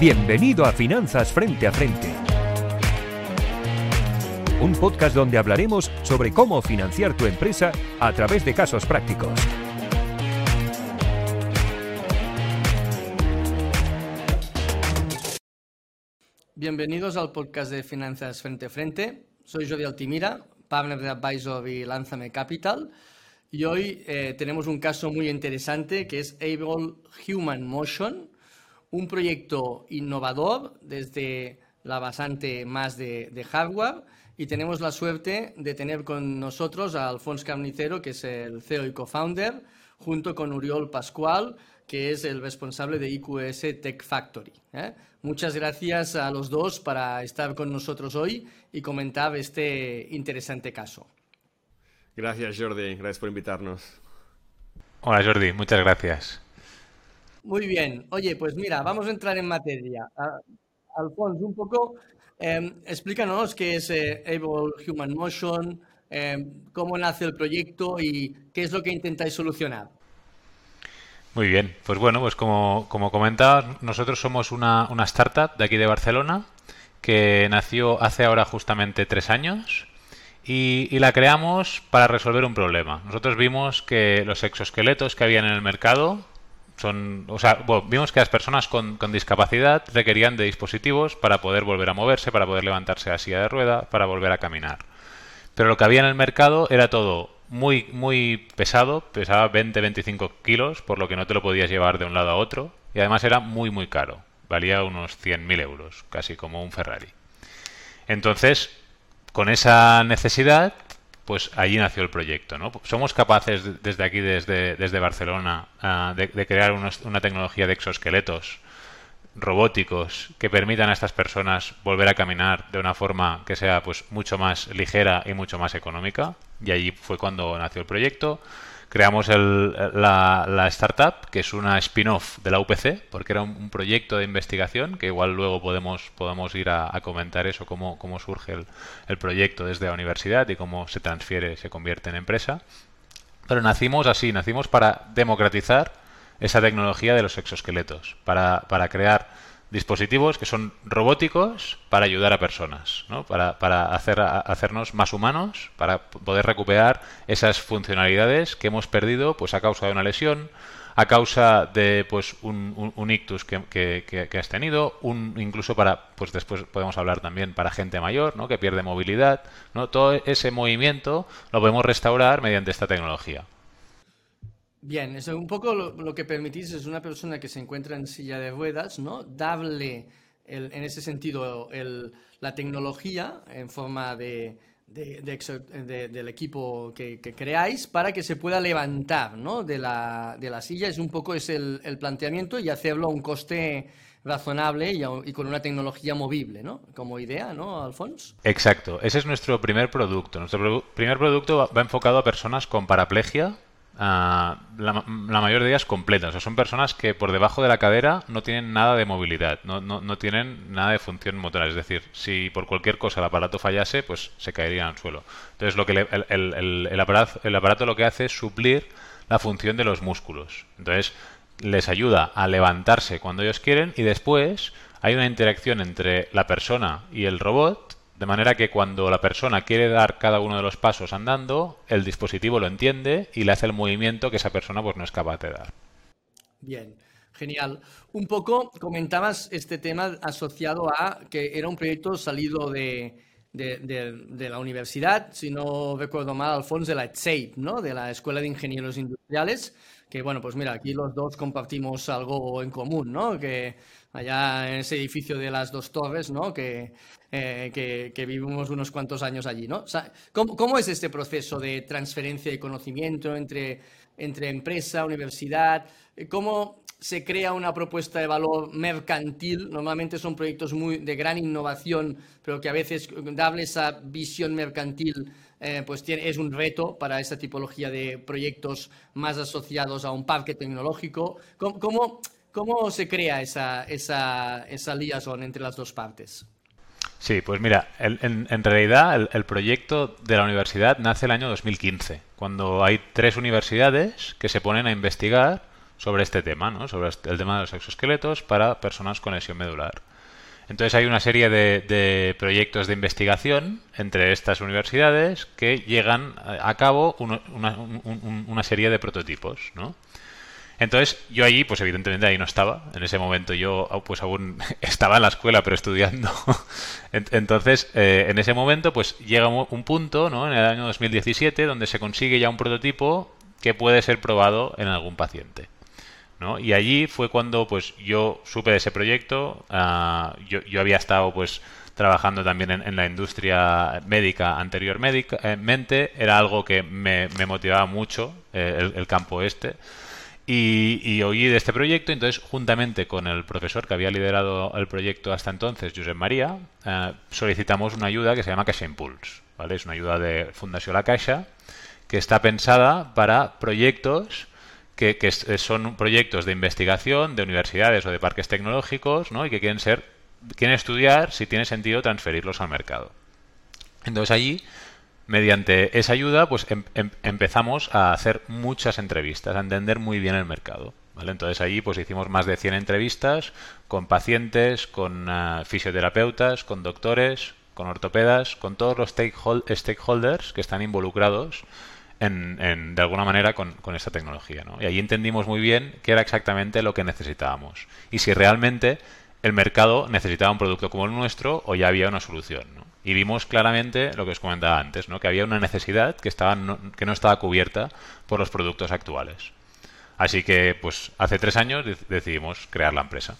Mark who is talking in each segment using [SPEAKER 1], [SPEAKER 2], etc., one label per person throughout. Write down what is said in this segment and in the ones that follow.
[SPEAKER 1] Bienvenido a Finanzas Frente a Frente. Un podcast donde hablaremos sobre cómo financiar tu empresa a través de casos prácticos.
[SPEAKER 2] Bienvenidos al podcast de Finanzas Frente a Frente. Soy Jordi Altimira, partner de Advisor y Lánzame Capital. Y hoy eh, tenemos un caso muy interesante que es Able Human Motion, un proyecto innovador desde la basante más de, hardware y tenemos la suerte de tener con nosotros a Alfonso Carnicero, que es el CEO y co-founder, junto con Uriol Pascual, que es el responsable de IQS Tech Factory. ¿eh? Muchas gracias a los dos para estar con nosotros hoy y comentar este interesante caso.
[SPEAKER 3] Gracias Jordi, gracias por invitarnos.
[SPEAKER 4] Hola Jordi, muchas gracias.
[SPEAKER 2] Muy bien. Oye, pues mira, vamos a entrar en materia. Alfonso, un poco, em, explícanos qué es eh, Able Human Motion, em, cómo nace el proyecto y qué es lo que intentáis solucionar.
[SPEAKER 4] Muy bien, pues bueno, pues como, como nosotros somos una, una startup de aquí de Barcelona que nació hace ahora justamente tres años y, y, la creamos para resolver un problema. Nosotros vimos que los exoesqueletos que habían en el mercado son, o sea, vimos que las personas con, discapacidad requerían de dispositivos para poder volver a moverse, para poder levantarse a la silla de rueda, para volver a caminar. Pero lo que había en el mercado era todo muy, muy pesado, pesaba 20-25 kilos, por lo que no te lo podías llevar de un lado a otro, y además era muy, muy caro, valía unos 100.000 euros, casi como un Ferrari. Entonces, con esa necesidad, pues allí nació el proyecto. ¿no? Somos capaces desde aquí, desde, desde Barcelona, ah, de, crear una tecnología de exoesqueletos robóticos que permitan a estas personas volver a caminar de una forma que sea pues mucho más ligera y mucho más económica. Y allí fue cuando nació el proyecto creamos la, startup, que es una spin-off de la UPC, porque era un, proyecto de investigación, que igual luego podemos, ir a, comentar eso, cómo, cómo surge el, proyecto desde la universidad y cómo se transfiere, se convierte en empresa. Pero nacimos así, nacimos para democratizar esa tecnología de los exoesqueletos, para, para crear dispositivos que son robóticos para ayudar a personas, ¿no? para, para hacer, hacernos más humanos, para poder recuperar esas funcionalidades que hemos perdido pues a causa de una lesión, a causa de pues un, un, ictus que, que, has tenido, un, incluso para, pues después podemos hablar también para gente mayor, ¿no? que pierde movilidad, ¿no? todo ese movimiento lo podemos restaurar mediante esta tecnología.
[SPEAKER 2] Bien, eso un poco lo, que permitís es una persona que se encuentra en silla de ruedas, ¿no? Darle en ese sentido la tecnología en forma de, del equipo que, creáis para que se pueda levantar ¿no? de, la, de la silla. Es un poco es el, planteamiento y hacerlo a un coste razonable y, y, con una tecnología movible, ¿no? Como idea, ¿no, Alfonso?
[SPEAKER 4] Exacto. Ese es nuestro primer producto. Nuestro primer producto va enfocado a personas con paraplegia Ah, la, mayor de ellas completas. O sea, son personas que por debajo de la cadera no tienen nada de movilidad, no, no, no, tienen nada de función motora. Es decir, si por cualquier cosa el aparato fallase, pues se caerían al suelo. Entonces, lo que el, el, el, aparato, el aparato lo que hace es suplir la función de los músculos. Entonces, les ayuda a levantarse cuando ellos quieren y después hay una interacción entre la persona y el robot de manera que cuando la persona quiere dar cada uno de los pasos andando, el dispositivo lo entiende y le hace el movimiento que esa persona pues no es capaz de dar.
[SPEAKER 2] Bien, genial. Un poco comentabas este tema asociado a que era un proyecto salido de, la universidad, si no recuerdo mal, Alfonso, de la ETSAID, ¿no? De la Escuela de Ingenieros Industriales, que bueno, pues mira, aquí los dos compartimos algo en común, ¿no? Que allá en ese edificio de las dos torres, ¿no? Que, eh, que, vivimos unos cuantos años allí, ¿no? ¿cómo, es este proceso de transferencia de conocimiento entre, entre empresa, universidad? ¿Cómo se crea una propuesta de valor mercantil? Normalmente son proyectos muy de gran innovación, pero que a veces darle esa visión mercantil eh, pues tiene, es un reto para esta tipología de proyectos más asociados a un parque tecnológico. ¿Cómo, cómo, se crea esa, esa, esa liaison entre las dos partes?
[SPEAKER 4] Sí, pues mira, en, realidad el, proyecto de la universidad nace el año 2015, cuando hay tres universidades que se ponen a investigar sobre este tema, ¿no? sobre el tema de los exoesqueletos para personas con lesión medular. Entonces hay una serie de, proyectos de investigación entre estas universidades que llegan a cabo una, serie de prototipos, ¿no? Entonces, yo allí, pues evidentemente ahí no estaba. En ese momento yo pues aún estaba en la escuela, pero estudiando. Entonces, eh, en ese momento, pues llega un punto, ¿no? En el año 2017, donde se consigue ya un prototipo que puede ser probado en algún paciente. ¿no? Y allí fue cuando pues yo supe de ese proyecto. Ah, yo, yo, había estado pues trabajando también en, la industria médica anteriormente. Era algo que me, motivaba mucho, eh, el, el campo este. Y, oí de este proyecto, entonces juntamente con el profesor que había liderado el proyecto hasta entonces, Josep María, eh, solicitamos una ayuda que se llama Caixa Impulse. ¿vale? Es una ayuda de Fundación La Caixa que está pensada para proyectos que, que, son proyectos de investigación de universidades o de parques tecnológicos ¿no? y que quieren ser quieren estudiar si tiene sentido transferirlos al mercado. Entonces allí mediante esa ayuda, pues em, em, empezamos a hacer muchas entrevistas, a entender muy bien el mercado. ¿vale? Entonces allí pues hicimos más de 100 entrevistas con pacientes, con ah, fisioterapeutas, con doctores, con ortopedas, con todos los stakeholders que están involucrados en, de alguna manera con, esta tecnología. ¿no? Y ahí entendimos muy bien qué era exactamente lo que necesitábamos y si realmente el mercado necesitaba un producto como el nuestro o ya había una solución. ¿no? Y vimos claramente lo que os comentaba antes, ¿no? que había una necesidad que, estaba no, que no estaba cubierta por los productos actuales. Así que, pues, hace tres años decidimos crear la empresa.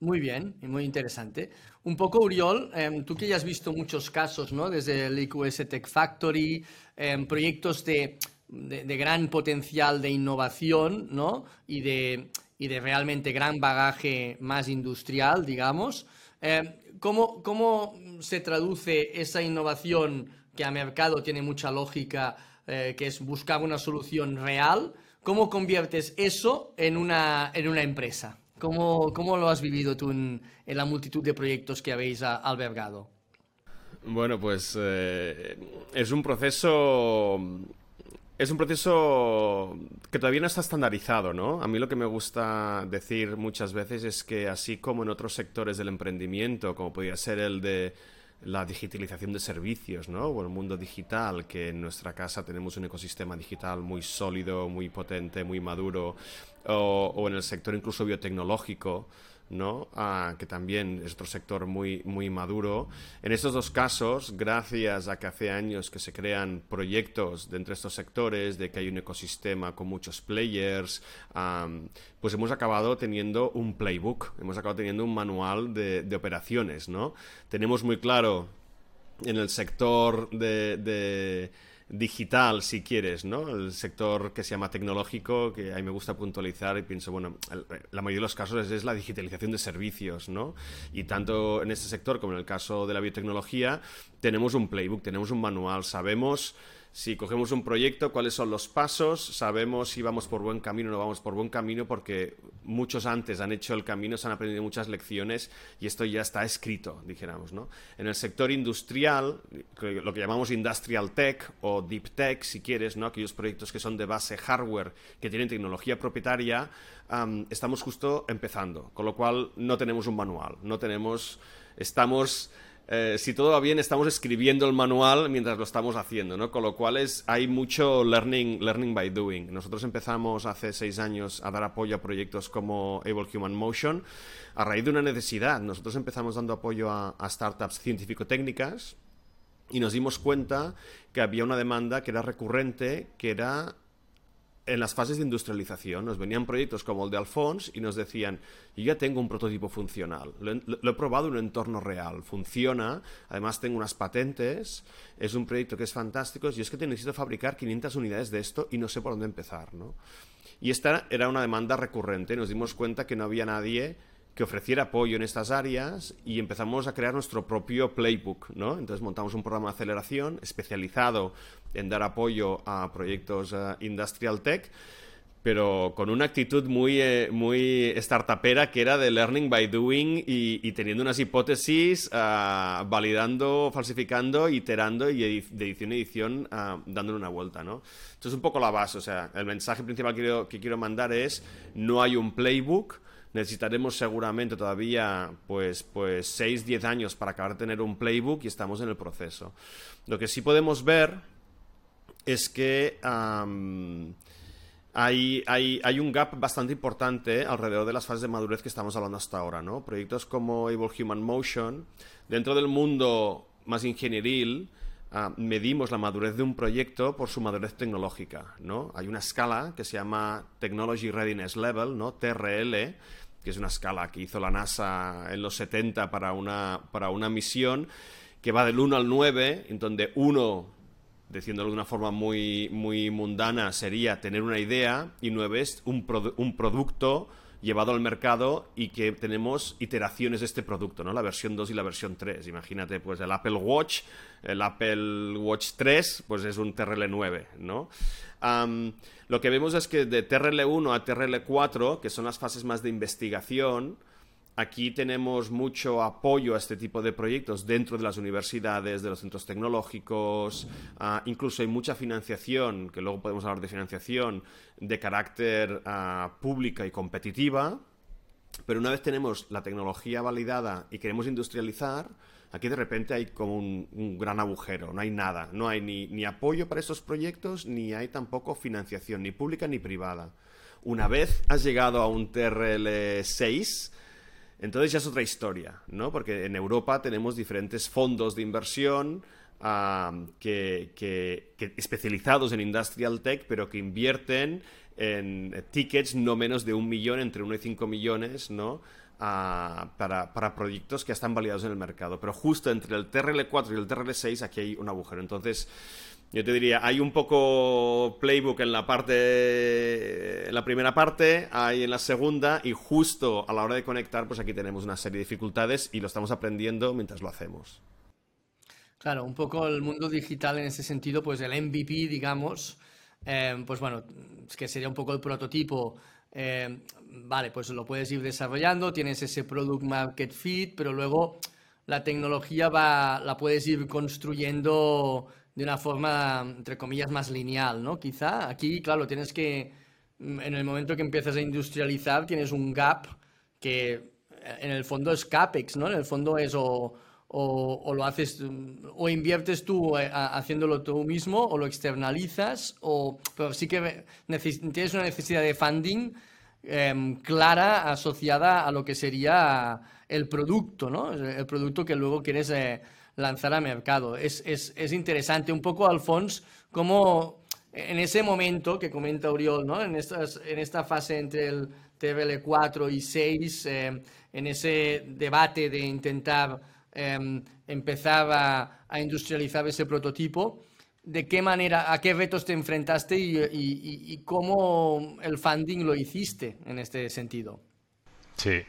[SPEAKER 2] Muy bien, y muy interesante. Un poco, Uriol, em, tú que ya has visto muchos casos, ¿no? Desde el IQS Tech Factory, em, proyectos de, de, gran potencial de innovación, ¿no? Y de, y de realmente gran bagaje más industrial, digamos. Em, ¿cómo, ¿Cómo se traduce esa innovación que a mercado tiene mucha lógica, eh, que es buscar una solución real? ¿Cómo conviertes eso en una, en una empresa? ¿Cómo, ¿Cómo, lo has vivido tú en, la multitud de proyectos que habéis albergado?
[SPEAKER 3] Bueno, pues eh, es un proceso es un proceso que todavía no está estandarizado, ¿no? A mí lo que me gusta decir muchas veces es que así como en otros sectores del emprendimiento, como podría ser el de la digitalización de servicios, ¿no? O el mundo digital, que en nuestra casa tenemos un ecosistema digital muy sólido, muy potente, muy maduro, o, o en el sector incluso biotecnológico, ¿no? Ah, que también es otro sector muy, muy maduro. En estos dos casos, gracias a que hace años que se crean proyectos dentro de estos sectores, de que hay un ecosistema con muchos players, pues hemos acabado teniendo un playbook, hemos acabado teniendo un manual de, de operaciones, ¿no? Tenemos muy claro en el sector de digital, si quieres, ¿no? El sector que se llama tecnológico, que a mí me gusta puntualizar y pienso, bueno, la mayoría de los casos es, la digitalización de servicios, ¿no? Y tanto en este sector como en el caso de la biotecnología, tenemos un playbook, tenemos un manual, sabemos si cogemos un proyecto, cuáles son los pasos, sabemos si vamos por buen camino o no vamos por buen camino, porque muchos antes han hecho el camino, se han aprendido muchas lecciones y esto ya está escrito, dijéramos. ¿no? En el sector industrial, lo que llamamos industrial tech o deep tech, si quieres, ¿no? aquellos proyectos que son de base hardware, que tienen tecnología propietaria, estamos justo empezando, con lo cual no tenemos un manual, no tenemos, estamos eh, si todo va bien, estamos escribiendo el manual mientras lo estamos haciendo, ¿no? Con lo cual es, hay mucho learning, learning by doing. Nosotros empezamos hace seis años a dar apoyo a proyectos como Able Human Motion a raíz de una necesidad. Nosotros empezamos dando apoyo a, a startups científico-técnicas y nos dimos cuenta que había una demanda que era recurrente, que era en las fases de industrialización nos venían proyectos como el de Alphonse y nos decían, yo ya tengo un prototipo funcional, lo he, probado en un entorno real, funciona, además tengo unas patentes, es un proyecto que es fantástico, y es que te necesito fabricar 500 unidades de esto y no sé por dónde empezar, ¿no? Y esta era una demanda recurrente, nos dimos cuenta que no había nadie que ofreciera apoyo en estas áreas y empezamos a crear nuestro propio playbook, ¿no? Entonces montamos un programa de aceleración especializado en dar apoyo a proyectos eh, industrial tech pero con una actitud muy, eh, muy startupera que era de learning by doing y, teniendo unas hipótesis, ah, validando, falsificando, iterando y de edición a edición uh, dándole una vuelta, ¿no? Esto es un poco la base, o sea, el mensaje principal que quiero, que quiero mandar es no hay un playbook, necesitaremos seguramente todavía pues, pues 6, 10 años para acabar de tener un playbook y estamos en el proceso. Lo que sí podemos ver es que hay, hay, un gap bastante importante alrededor de las fases de madurez que estamos hablando hasta ahora, ¿no? Proyectos como Able Human Motion, dentro del mundo más ingenieril, ah, medimos la madurez de un proyecto por su madurez tecnológica, ¿no? Hay una escala que se llama Technology Readiness Level, ¿no? TRL, que es una escala que hizo la NASA en los 70 para una, para una misión que va del 1 al 9, en donde 1 diciéndolo de una forma muy, muy mundana, sería tener una idea y nueve es un, un producto llevado al mercado y que tenemos iteraciones de este producto, ¿no? La versión 2 y la versión 3. Imagínate, pues el Apple Watch, el Apple Watch 3, pues es un TRL9, ¿no? lo que vemos es que de TRL1 a TRL4, que son las fases más de investigación, Aquí tenemos mucho apoyo a este tipo de proyectos dentro de las universidades, de los centros tecnológicos, ah, incluso hay mucha financiación, que luego podemos hablar de financiación, de carácter uh, pública y competitiva, pero una vez tenemos la tecnología validada y queremos industrializar, aquí de repente hay como un, gran agujero, no hay nada, no hay ni, apoyo para estos proyectos, ni hay tampoco financiación, ni pública ni privada. Una vez has llegado a un TRL 6, entonces ya es otra historia, ¿no? Porque en Europa tenemos diferentes fondos de inversión que, especializados en industrial tech, pero que invierten en tickets no menos de un millón, entre uno y cinco millones, ¿no? para, para, proyectos que están validados en el mercado. Pero justo entre el TRL4 y el TRL6 aquí hay un agujero. Entonces, yo te diría, hay un poco playbook en la parte, en la primera parte, hay en la segunda y justo a la hora de conectar, pues aquí tenemos una serie de dificultades y lo estamos aprendiendo mientras lo hacemos.
[SPEAKER 2] Claro, un poco el mundo digital en ese sentido, pues el MVP, digamos, eh, pues bueno, es que sería un poco el prototipo. Eh, vale, pues lo puedes ir desarrollando, tienes ese product market fit, pero luego la tecnología va, la puedes ir construyendo de una forma, entre comillas, más lineal, ¿no? Quizá aquí, claro, tienes que, mm, en el momento que empiezas a industrializar, tienes un gap que eh, en el fondo es CAPEX, ¿no? En el fondo es o, o, lo haces, o inviertes tú eh, haciéndolo tú mismo, o lo externalizas, o, pero sí que tienes una necesidad de funding em, clara asociada a lo que sería el producto, ¿no? El producto que luego quieres... Eh, lanzar a mercado. Es, es, interesante un poco, Alfons, cómo en ese momento que comenta Oriol, ¿no? en, estas, en esta fase entre el TBL 4 y 6, eh, en ese debate de intentar em, empezar a, industrializar ese prototipo, ¿de qué manera, a qué retos te enfrentaste y, cómo el funding lo hiciste en este sentido?
[SPEAKER 4] Sí,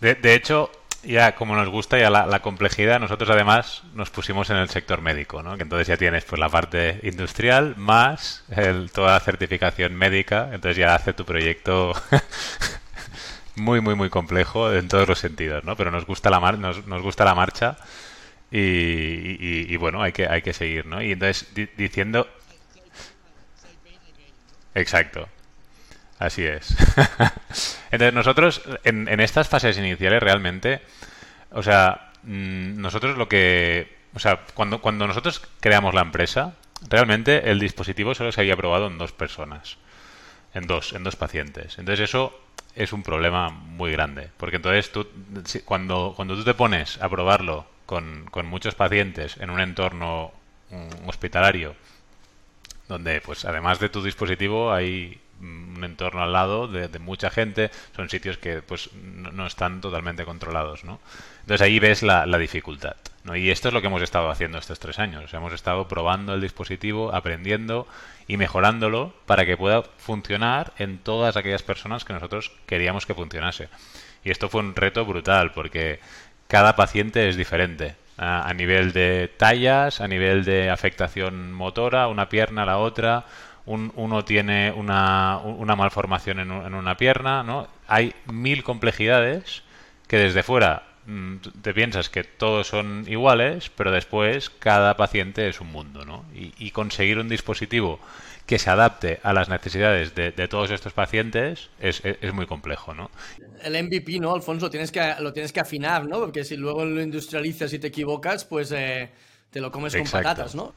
[SPEAKER 4] de hecho, ya como nos gusta ya la, complejidad, nosotros además nos pusimos en el sector médico, ¿no? Que entonces ya tienes pues la parte industrial más toda la certificación médica, entonces ya hace tu proyecto muy muy muy complejo en todos los sentidos, ¿no? Pero nos gusta la mar nos, nos gusta la marcha y, bueno hay que hay que seguir, ¿no? Y entonces diciendo Exacto. Así es. Entonces nosotros en, en, estas fases iniciales realmente, o sea, mm, nosotros lo que, o sea, cuando, cuando nosotros creamos la empresa, realmente el dispositivo solo se había probado en dos personas, en dos, en dos pacientes. Entonces eso es un problema muy grande, porque entonces tú, cuando, cuando tú te pones a probarlo con, con muchos pacientes en un entorno mm, hospitalario, donde pues además de tu dispositivo hay un entorno al lado de, mucha gente, son sitios que pues no, están totalmente controlados, ¿no? Entonces ahí ves la, dificultad, ¿no? Y esto es lo que hemos estado haciendo estos tres años. hemos estado probando el dispositivo, aprendiendo y mejorándolo para que pueda funcionar en todas aquellas personas que nosotros queríamos que funcionase. Y esto fue un reto brutal porque cada paciente es diferente. A, a nivel de tallas, a nivel de afectación motora, una pierna a la otra, uno tiene una, malformación en, en, una pierna, ¿no? Hay mil complejidades que desde fuera mm, te piensas que todos son iguales, pero después cada paciente es un mundo, ¿no? Y, conseguir un dispositivo que se adapte a las necesidades de, todos estos pacientes es, muy complejo, ¿no?
[SPEAKER 2] El MVP, ¿no, Alfonso? Tienes que, lo tienes que afinar, ¿no? Porque si luego lo industrializas y te equivocas, pues eh, te lo comes con patatas, ¿no?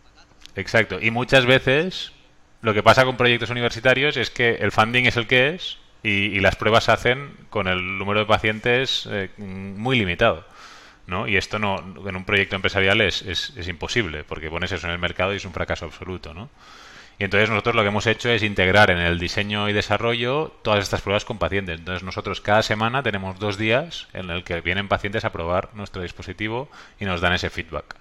[SPEAKER 4] Exacto. Y muchas veces lo que pasa con proyectos universitarios es que el funding es el que es y, las pruebas se hacen con el número de pacientes eh, muy limitado. ¿no? Y esto no, en un proyecto empresarial es, es, imposible, porque pones eso en el mercado y es un fracaso absoluto. ¿no? Y entonces nosotros lo que hemos hecho es integrar en el diseño y desarrollo todas estas pruebas con pacientes. Entonces nosotros cada semana tenemos dos días en el que vienen pacientes a probar nuestro dispositivo y nos dan ese feedback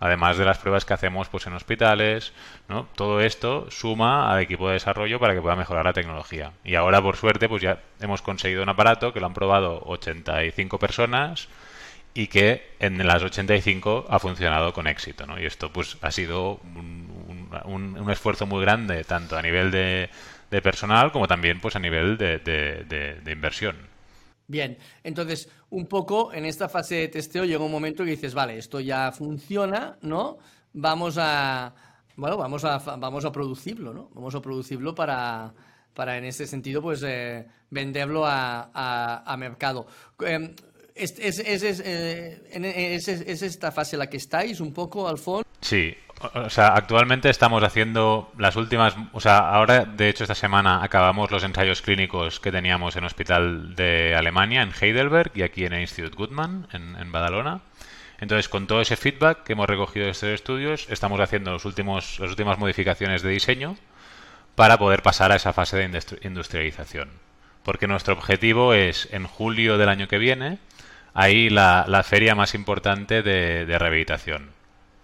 [SPEAKER 4] además de las pruebas que hacemos pues en hospitales, ¿no? Todo esto suma al equipo de desarrollo para que pueda mejorar la tecnología. Y ahora, por suerte, pues ya hemos conseguido un aparato que lo han probado 85 personas y que en las 85 ha funcionado con éxito, ¿no? Y esto pues ha sido un, un, esfuerzo muy grande, tanto a nivel de, de, personal como también pues a nivel de, de inversión.
[SPEAKER 2] Bien, entonces un poco en esta fase de testeo llega un momento que dices, vale, esto ya funciona, ¿no? Vamos a, bueno, vamos a, vamos a producirlo, ¿no? Vamos a producirlo para, para en ese sentido, pues, eh, venderlo a, a, mercado. Eh, ¿es, es, es, eh, es, esta fase la que estáis un poco, al fondo?
[SPEAKER 4] Sí, o sea, actualmente estamos haciendo las últimas, o sea, ahora de hecho esta semana acabamos los ensayos clínicos que teníamos en Hospital de Alemania, en Heidelberg y aquí en el Institut Guttmann, en, Badalona. Entonces, con todo ese feedback que hemos recogido de estos estudios, estamos haciendo los últimos, las últimas modificaciones de diseño para poder pasar a esa fase de industrialización. Porque nuestro objetivo es, en julio del año que viene, ahí la, la feria más importante de rehabilitación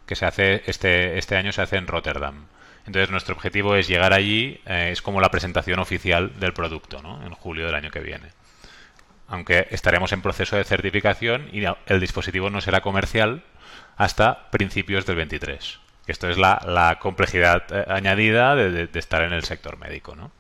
[SPEAKER 4] que se hace este, este año se hace en Rotterdam. Entonces nuestro objetivo es llegar allí, eh, es como la presentación oficial del producto, ¿no? En julio del año que viene. Aunque estaremos en proceso de certificación y el dispositivo no será comercial hasta principios del 23. Esto es la, complejidad eh, añadida de, estar en el sector médico, ¿no?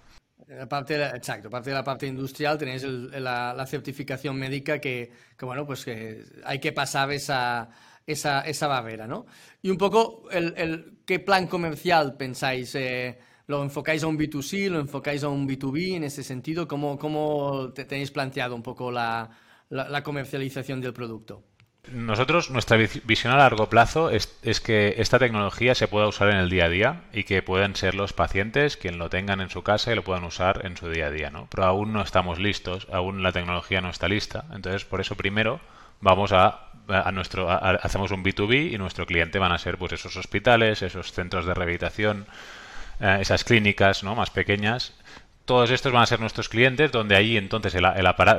[SPEAKER 2] Aparte exacto, aparte de la parte industrial tenéis la, certificación médica que, que, bueno, pues que hay que pasar esa, esa, esa barrera, ¿no? Y un poco, el, el ¿qué plan comercial pensáis? Eh, ¿Lo enfocáis a un B2C, lo enfocáis a un B2B en ese sentido? ¿Cómo, cómo tenéis planteado un poco la, la, comercialización del producto?
[SPEAKER 4] Nosotros, nuestra visión a largo plazo es, es, que esta tecnología se pueda usar en el día a día y que puedan ser los pacientes quien lo tengan en su casa y lo puedan usar en su día a día, ¿no? Pero aún no estamos listos, aún la tecnología no está lista. Entonces, por eso primero vamos a a nuestro hacemos un B2B y nuestro cliente van a ser pues esos hospitales, esos centros de rehabilitación, eh, esas clínicas ¿no? más pequeñas. Todos estos van a ser nuestros clientes, donde ahí entonces el,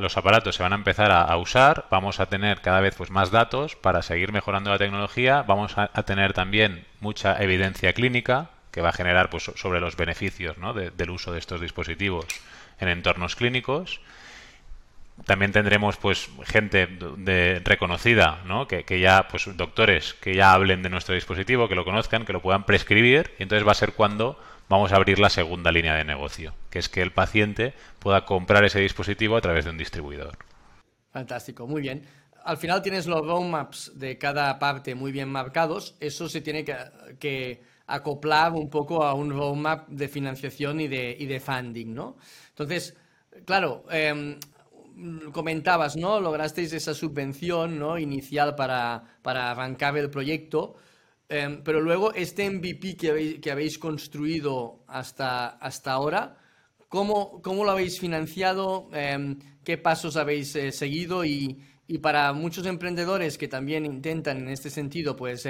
[SPEAKER 4] los aparatos se van a empezar a, usar, vamos a tener cada vez pues más datos para seguir mejorando la tecnología, vamos a, tener también mucha evidencia clínica que va a generar pues sobre los beneficios ¿no? del uso de estos dispositivos en entornos clínicos también tendremos pues gente de, reconocida, ¿no? Que, ya, pues doctores que ya hablen de nuestro dispositivo, que lo conozcan, que lo puedan prescribir, y entonces va a ser cuando vamos a abrir la segunda línea de negocio, que es que el paciente pueda comprar ese dispositivo a través de un distribuidor.
[SPEAKER 2] Fantástico, muy bien. Al final tienes los roadmaps de cada parte muy bien marcados, eso se tiene que, que acoplar un poco a un roadmap de financiación y de, y de funding, ¿no? Entonces, claro, eh, comentabas, ¿no? Lograsteis esa subvención ¿no? inicial para, para arrancar el proyecto, em, pero luego este MVP que habéis, que construido hasta, hasta ahora, ¿cómo, ¿cómo, lo habéis financiado? Em, ¿Qué pasos habéis eh, seguido? Y, y, para muchos emprendedores que también intentan en este sentido, pues...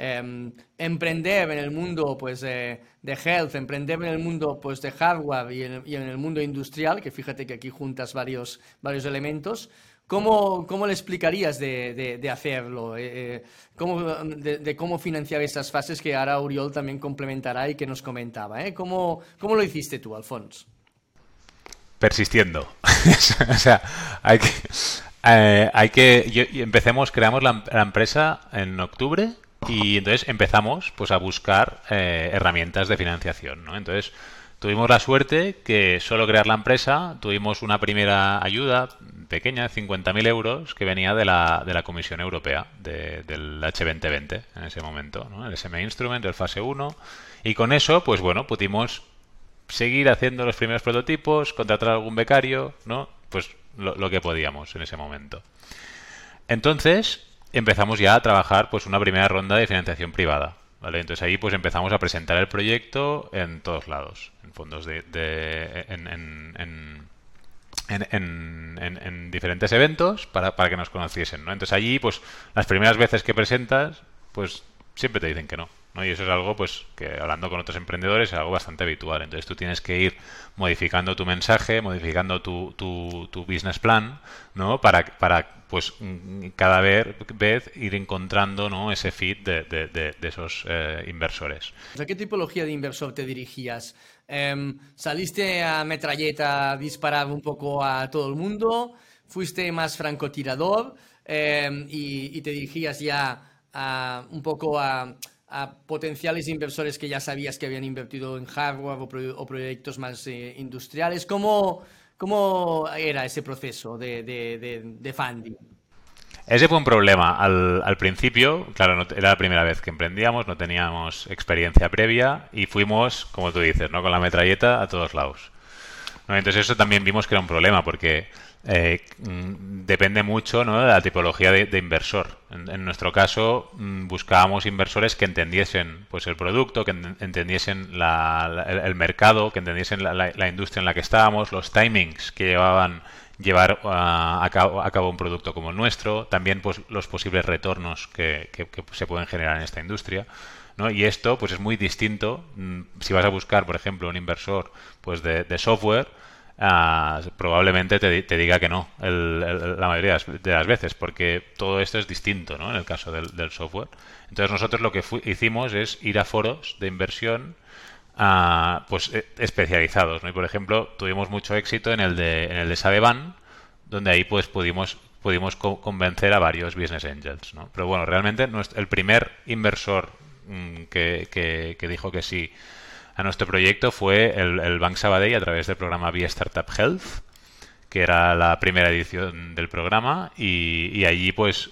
[SPEAKER 2] Eh, Em, emprender en el mundo pues, de health, emprender en el mundo pues, de hardware y en, el mundo industrial, que fíjate que aquí juntas varios, varios elementos, ¿Cómo, ¿Cómo, le explicarías de, hacerlo? Eh, eh, cómo, de, cómo financiar esas fases que ahora Uriol también complementará y que nos comentaba? ¿eh? ¿Cómo, ¿Cómo, lo hiciste tú, Alfons?
[SPEAKER 4] Persistiendo. o sea, hay que... Eh, hay que empecemos, creamos la, empresa en octubre y entonces empezamos pues a buscar eh, herramientas de financiación, ¿no? Entonces tuvimos la suerte que solo crear la empresa tuvimos una primera ayuda pequeña, 50.000 euros, que venía de la, de la Comisión Europea, del H2020 en ese momento, ¿no? el SM Instrument, el fase 1. Y con eso, pues bueno, pudimos seguir haciendo los primeros prototipos, contratar a algún becario, ¿no? Pues lo, que podíamos en ese momento. Entonces, empezamos ya a trabajar pues una primera ronda de financiación privada. ¿vale? Entonces ahí pues empezamos a presentar el proyecto en todos lados, en fondos de, en, en, en, diferentes eventos para, para, que nos conociesen, ¿no? Entonces allí, pues, las primeras veces que presentas, pues siempre te dicen que no. Y eso es algo, pues, que hablando con otros emprendedores es algo bastante habitual. Entonces tú tienes que ir modificando tu mensaje, modificando tu, tu, tu business plan, ¿no? Para, para pues, cada vez, vez ir encontrando, ¿no? Ese fit de, de, esos eh, inversores.
[SPEAKER 2] ¿A qué tipología de inversor te dirigías? Em, ¿Saliste a metralleta a disparar un poco a todo el mundo? ¿Fuiste más francotirador? Em, y, y, te dirigías ya a, un poco a a potenciales inversores que ya sabías que habían invertido en hardware o, proyectos más eh, industriales. ¿Cómo, ¿Cómo, era ese proceso de, de, funding?
[SPEAKER 4] Ese fue un problema. Al, al, principio, claro, era la primera vez que emprendíamos, no teníamos experiencia previa y fuimos, como tú dices, ¿no? con la metralleta a todos lados. Entonces eso también vimos que era un problema porque eh, mm, depende mucho de la tipología de, inversor. En, nuestro caso, mm, buscábamos inversores que entendiesen pues, el producto, que entendiesen el, mercado, que entendiesen la, industria en la que estábamos, los timings que llevaban llevar a, cabo, un producto como el nuestro, también pues, los posibles retornos que, se pueden generar en esta industria. ¿no? Y esto pues es muy distinto mm, si vas a buscar, por ejemplo, un inversor pues de software Ah, probablemente te, diga que no la mayoría de las veces, porque todo esto es distinto ¿no? en el caso del, software. Entonces nosotros lo que hicimos es ir a foros de inversión ah, pues e, especializados. ¿no? Y por ejemplo, tuvimos mucho éxito en el de, en el de Sadeban, donde ahí pues pudimos pudimos convencer a varios business angels. ¿no? Pero bueno, realmente el primer inversor mm, que, que dijo que sí a nuestro proyecto fue el, Bank Sabadell a través del programa Via Startup Health, que era la primera edición del programa y, allí pues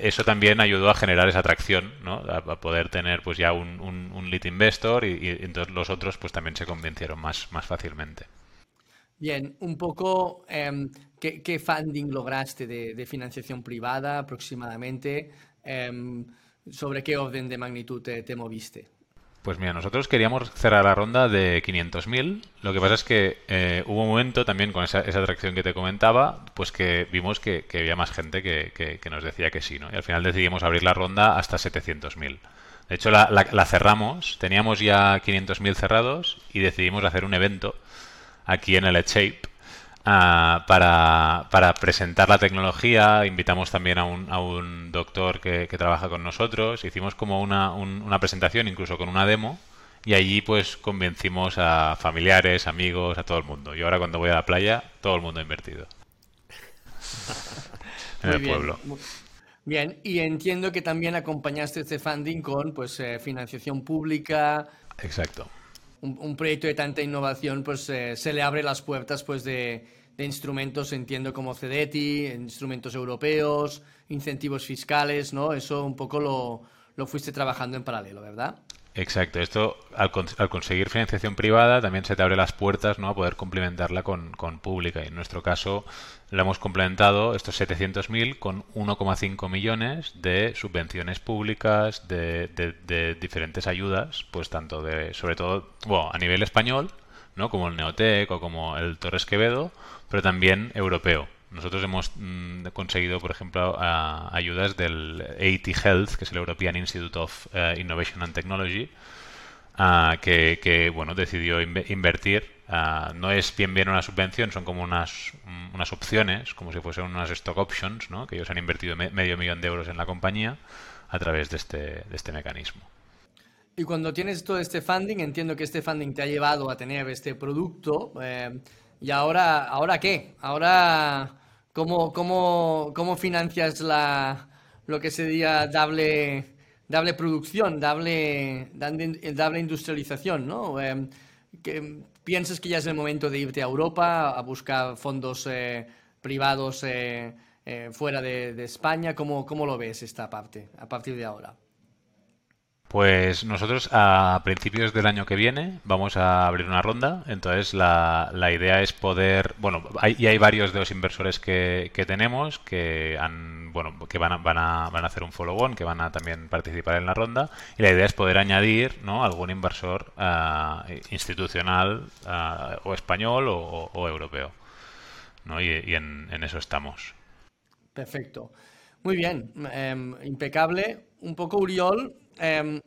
[SPEAKER 4] eso también ayudó a generar esa atracción, ¿no? a, poder tener pues ya un, un, lead investor y, entonces los otros pues también se convencieron más, más fácilmente.
[SPEAKER 2] Bien, un poco, em, ¿qué, funding lograste de, financiación privada aproximadamente? Em, ¿Sobre qué orden de magnitud te moviste?
[SPEAKER 4] Pues mira, nosotros queríamos cerrar la ronda de 500.000. Lo que pasa es que eh, hubo un momento también con esa, atracción que te comentaba, pues que vimos que, había más gente que, nos decía que sí, ¿no? Y al final decidimos abrir la ronda hasta 700.000. De hecho, la, la, cerramos, teníamos ya 500.000 cerrados y decidimos hacer un evento aquí en el Shape para, para, presentar la tecnología. Invitamos también a un, a un doctor que, trabaja con nosotros. Hicimos como una, una presentación, incluso con una demo. Y allí pues convencimos a familiares, amigos, a todo el mundo. Y ahora cuando voy a la playa, todo el mundo ha invertido. en el pueblo.
[SPEAKER 2] Bien, y entiendo que también acompañaste este funding con pues eh, financiación pública.
[SPEAKER 4] Exacto.
[SPEAKER 2] Un, proyecto de tanta innovación pues eh, se le abre las puertas pues de, de instrumentos, entiendo como CEDETI, instrumentos europeos, incentivos fiscales, ¿no? Eso un poco lo, lo fuiste trabajando en paralelo, ¿verdad?
[SPEAKER 4] Exacto, esto al, al, conseguir financiación privada también se te abre las puertas ¿no? a poder complementarla con, con pública y en nuestro caso lo hemos complementado estos 700.000 con 1,5 millones de subvenciones públicas de, de, de, diferentes ayudas, pues tanto de, sobre todo, bueno, a nivel español, ¿no? como el Neotec o como el Torres Quevedo, pero también europeo. Nosotros hemos mm, conseguido, por ejemplo, ayudas del AT Health, que es el European Institute of eh, Innovation and Technology, que, bueno decidió invertir. no es bien bien una subvención, son como unas, mm, unas opciones, como si fuesen unas stock options, ¿no? que ellos han invertido medio millón de euros en la compañía a través de este, de este mecanismo.
[SPEAKER 2] Y cuando tienes todo este funding, entiendo que este funding te ha llevado a tener este producto. Eh, ¿Y ahora, ahora qué? Ahora, ¿cómo, cómo, cómo financias la, lo que sería dable, producción, dable, dable industrialización? ¿no? Eh, ¿Piensas que ya es el momento de irte a Europa a buscar fondos privados fuera de, España? ¿Cómo, ¿Cómo lo ves esta parte a partir de ahora?
[SPEAKER 4] Pues nosotros a principios del año que viene vamos a abrir una ronda, entonces la, la idea es poder, bueno, hay, y hay varios de los inversores que, que tenemos que han, bueno, que van a, van a, van a hacer un follow-on, que van a también participar en la ronda, y la idea es poder añadir, ¿no? algún inversor uh, institucional uh, o español o, europeo, ¿no? Y, y en, eso estamos.
[SPEAKER 2] Perfecto. Muy bien, eh, impecable. Un poco Uriol, eh,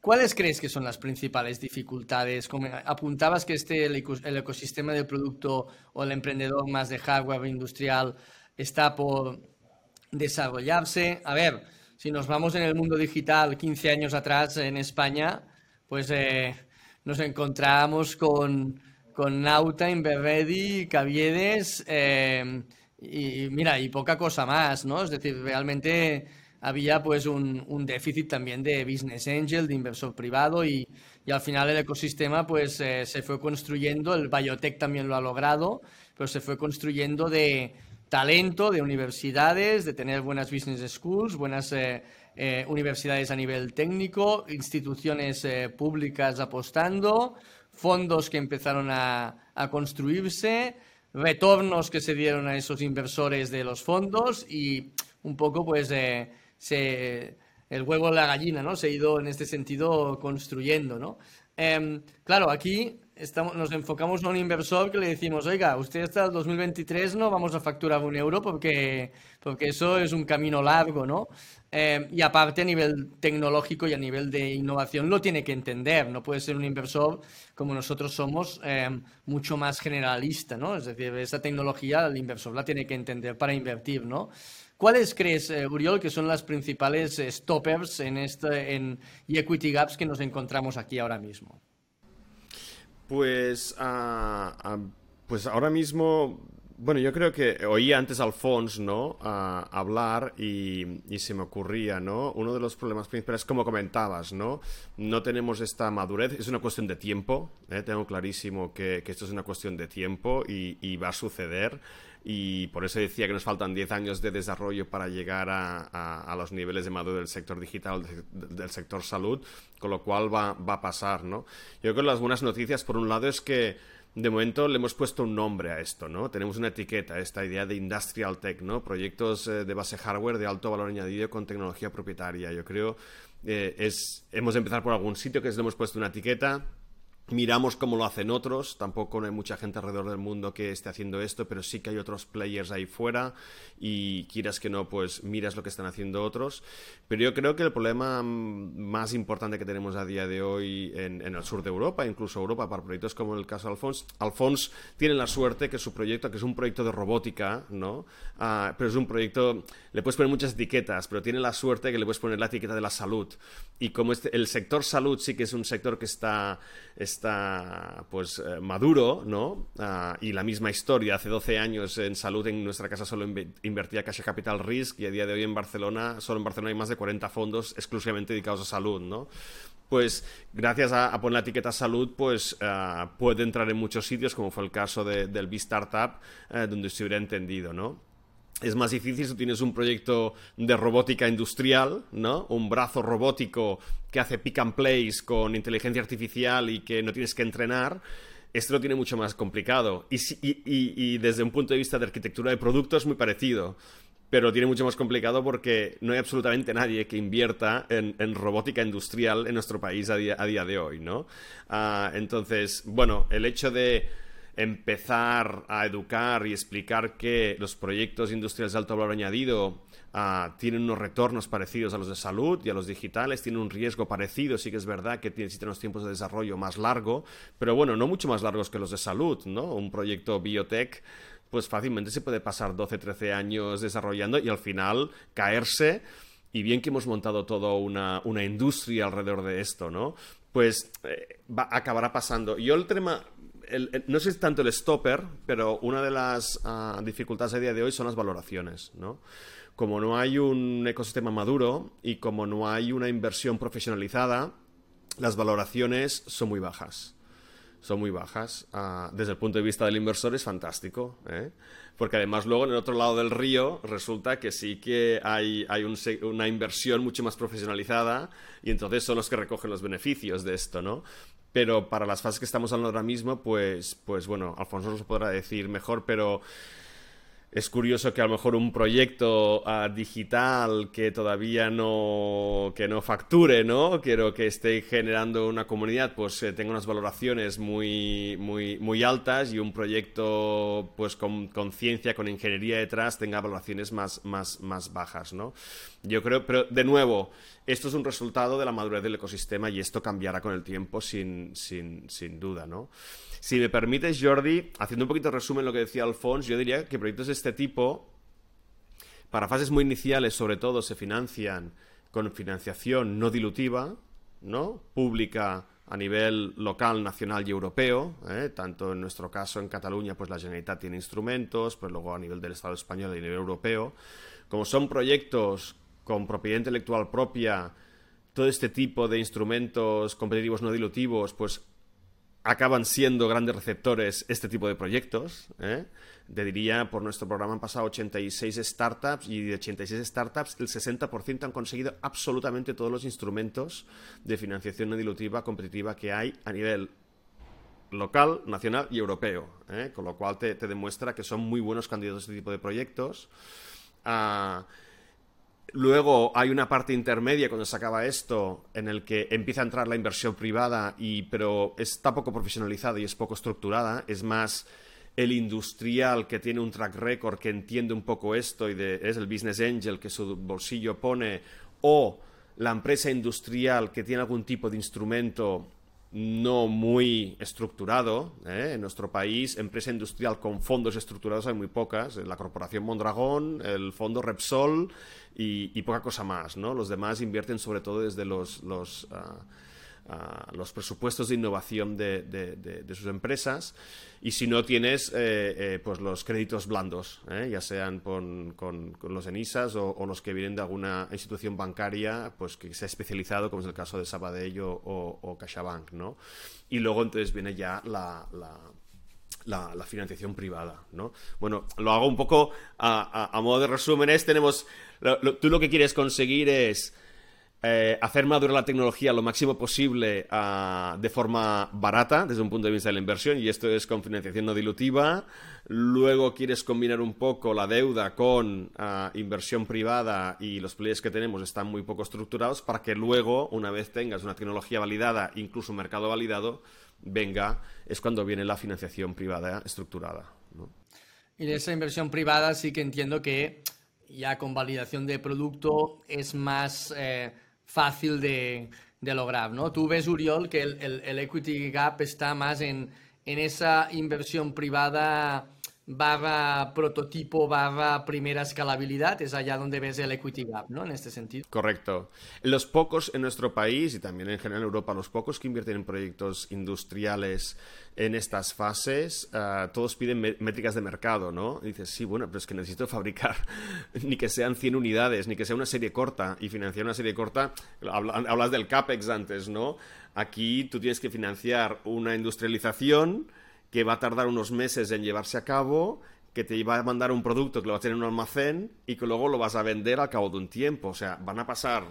[SPEAKER 2] ¿cuáles crees que son las principales dificultades? Como apuntabas que este, el, ecosistema del producto o el emprendedor más de hardware industrial está por desarrollarse. A ver, si nos vamos en el mundo digital 15 años atrás en España, pues eh, nos encontramos con, con Nauta, Inverready, Caviedes eh, y, mira, y poca cosa más, ¿no? Es decir, realmente había pues un, déficit también de business angel, de inversor privado y, y al final el ecosistema pues eh, se fue construyendo, el biotech también lo ha logrado, pero se fue construyendo de talento, de universidades, de tener buenas business schools, buenas eh, eh, universidades a nivel técnico, instituciones eh, públicas apostando, fondos que empezaron a, a construirse, retornos que se dieron a esos inversores de los fondos y un poco pues eh, se, el huevo de la gallina, ¿no? Se ha ido en este sentido construyendo, ¿no? Eh, claro, aquí estamos, nos enfocamos a un inversor que le decimos, oiga, usted hasta el 2023 no vamos a facturar un euro porque, porque eso es un camino largo, ¿no? Eh, y aparte a nivel tecnológico y a nivel de innovación lo tiene que entender, no puede ser un inversor como nosotros somos eh, mucho más generalista, ¿no? Es decir, esa tecnología el inversor la tiene que entender para invertir, ¿no? ¿Cuáles crees, eh, Uriol, que son las principales eh, stoppers en este, en, equity gaps que nos encontramos aquí ahora mismo?
[SPEAKER 3] Pues, uh, uh, pues ahora mismo, bueno, yo creo que oí antes a Alphonse, ¿no? Uh, hablar y, y, se me ocurría, ¿no? Uno de los problemas principales, como comentabas, ¿no? No tenemos esta madurez, es una cuestión de tiempo, ¿eh? tengo clarísimo que, que, esto es una cuestión de tiempo y, y va a suceder y por eso decía que nos faltan 10 años de desarrollo para llegar a, a, los niveles de madurez del sector digital, del sector salud, con lo cual va, va a pasar, ¿no? Yo creo que las buenas noticias, por un lado, es que de momento le hemos puesto un nombre a esto, ¿no? Tenemos una etiqueta, esta idea de industrial tech, ¿no? Proyectos eh, de base hardware de alto valor añadido con tecnología propietaria. Yo creo eh, es hemos de empezar por algún sitio que le hemos puesto una etiqueta Miramos cómo lo hacen otros, tampoco hay mucha gente alrededor del mundo que esté haciendo esto, pero sí que hay otros players ahí fuera y quieras que no, pues miras lo que están haciendo otros. Pero yo creo que el problema más importante que tenemos a día de hoy en, en el sur de Europa, incluso Europa, para proyectos como el caso de Alphonse, Alphonse tiene la suerte que su proyecto, que es un proyecto de robótica, ¿no? Uh, pero es un proyecto, le puedes poner muchas etiquetas, pero tiene la suerte que le puedes poner la etiqueta de la salud. Y como este, el sector salud sí que es un sector que está, está pues eh, maduro, ¿no? Uh, y la misma historia, hace 12 años en salud en nuestra casa solo invertía Caixa Capital Risk y a día de hoy en Barcelona, solo en Barcelona hay más de 40 fondos exclusivamente dedicados a salud, ¿no? Pues gracias a, poner la etiqueta salud, pues uh, puede entrar en muchos sitios, como fue el caso de, del B-Startup, uh, donde se hubiera entendido, ¿no? Es más difícil si tienes un proyecto de robótica industrial, ¿no? Un brazo robótico que hace pick and place con inteligencia artificial y que no tienes que entrenar. Esto lo tiene mucho más complicado. Y, desde un punto de vista de arquitectura de producto es muy parecido pero tiene mucho más complicado porque no hay absolutamente nadie que invierta en, en robótica industrial en nuestro país a día, a día de hoy, ¿no? Uh, entonces, bueno, el hecho de empezar a educar y explicar que los proyectos industriales de alto valor añadido uh, tienen unos retornos parecidos a los de salud y a los digitales, tienen un riesgo parecido, sí que es verdad que necesitan unos tiempos de desarrollo más largo, pero bueno, no mucho más largos que los de salud, ¿no? Un proyecto biotech pues fácilmente se puede pasar 12, 13 años desarrollando y al final caerse. Y bien que hemos montado toda una, una industria alrededor de esto, ¿no? Pues eh, va, acabará pasando. Yo el tema, no si tanto el stopper, pero una de las uh, dificultades a día de hoy son las valoraciones, ¿no? Como no hay un ecosistema maduro y como no hay una inversión profesionalizada, las valoraciones son muy bajas. son muy bajas. Ah, desde el punto de vista del inversor es fantástico, ¿eh? porque además luego en el otro lado del río resulta que sí que hay, hay una inversión mucho más profesionalizada y entonces son los que recogen los beneficios de esto, ¿no? Pero para las fases que estamos hablando ahora mismo, pues, pues bueno, Alfonso nos podrá decir mejor, pero es curioso que a lo mejor un proyecto uh, digital que todavía no, que no facture, ¿no? Quiero que esté generando una comunidad, pues eh, tenga unas valoraciones muy, muy, muy altas y un proyecto pues con, con ciencia, con ingeniería detrás, tenga valoraciones más, más, más bajas, ¿no? Yo creo, pero de nuevo, esto es un resultado de la madurez del ecosistema y esto cambiará con el tiempo sin, sin, sin duda, ¿no? Si me permites, Jordi, haciendo un poquito de resumen lo que decía Alfonso, yo diría que proyectos de este tipo, para fases muy iniciales, sobre todo, se financian con financiación no dilutiva, ¿no? Pública a nivel local, nacional y europeo, ¿eh? tanto en nuestro caso en Cataluña, pues la Generalitat tiene instrumentos, pues luego a nivel del Estado español y a nivel europeo. Como son proyectos con propiedad intelectual propia, todo este tipo de instrumentos competitivos no dilutivos, pues acaban siendo grandes receptores este tipo de proyectos. ¿eh? Te diría, por nuestro programa han pasado 86 startups y de 86 startups el 60% han conseguido absolutamente todos los instrumentos de financiación no dilutiva competitiva que hay a nivel local, nacional y europeo. ¿eh? Con lo cual te, demuestra que son muy buenos candidatos a este tipo de proyectos. Ah, Luego hay una parte intermedia cuando se acaba esto en el que empieza a entrar la inversión privada y pero está poco profesionalizada y es poco estructurada, es más el industrial que tiene un track record que entiende un poco esto y es el business angel que su bolsillo pone o la empresa industrial que tiene algún tipo de instrumento no muy estructurado. ¿eh? En nuestro país, empresa industrial con fondos estructurados hay muy pocas. La Corporación Mondragón, el Fondo Repsol y, poca cosa más. ¿no? Los demás invierten sobre todo desde los, ah, ah, los presupuestos de innovación de, de, sus empresas. Y si no tienes, eh, eh, pues los créditos blandos, ya sean con, con, los ENISAS o, o, los que vienen de alguna institución bancaria pues que se ha especializado, como es el caso de Sabadell o, o, CaixaBank. ¿no? Y luego entonces viene ya la la, financiación privada, ¿no? Bueno, lo hago un poco a, modo de resúmenes. Tenemos, tú lo que quieres conseguir es eh, hacer madurar la tecnología lo máximo posible ah, de forma barata desde un punto de vista de la inversión y esto es con financiación no dilutiva. Luego quieres combinar un poco la deuda con ah, inversión privada y los players que tenemos están muy poco estructurados para que luego, una vez tengas una tecnología validada, incluso un mercado validado, venga, es cuando viene la financiación privada estructurada.
[SPEAKER 2] Y de esa inversión privada sí que entiendo que ya con validación de producto es más eh, fácil de, lograr, ¿no? Tú ves, Uriol, que el, equity gap está más en, en esa inversión privada barra prototipo barra primera escalabilidad, es allá donde ves el equity gap, ¿no? En este sentido.
[SPEAKER 3] Correcto. Los pocos en nuestro país y también en general en Europa, los pocos que invierten en proyectos industriales en estas fases, ah, todos piden métricas de mercado, ¿no? dices, sí, bueno, pero es que necesito fabricar ni que sean 100 unidades, ni que sea una serie corta y financiar una serie corta, hablas del CAPEX antes, ¿no? Aquí tú tienes que financiar una industrialización que va a tardar unos meses en llevarse a cabo, que te va a mandar un producto que lo va a tener en un almacén y que luego lo vas a vender al cabo de un tiempo. O sea, van a pasar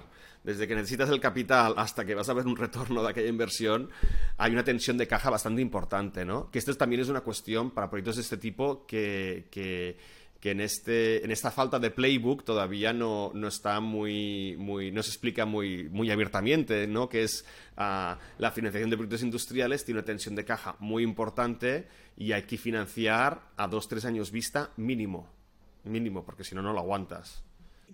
[SPEAKER 3] desde que necesitas el capital hasta que vas a ver un retorno de aquella inversión, hay una tensión de caja bastante importante, ¿no? Que esto también es una cuestión para proyectos de este tipo que que en, este, en esta falta de playbook todavía no, no está muy, muy, no se explica muy, muy abiertamente, ¿no? Que es ah, la financiación de proyectos industriales tiene una tensión de caja muy importante y hay que financiar a dos, tres años vista mínimo, mínimo, porque si no, no lo aguantas.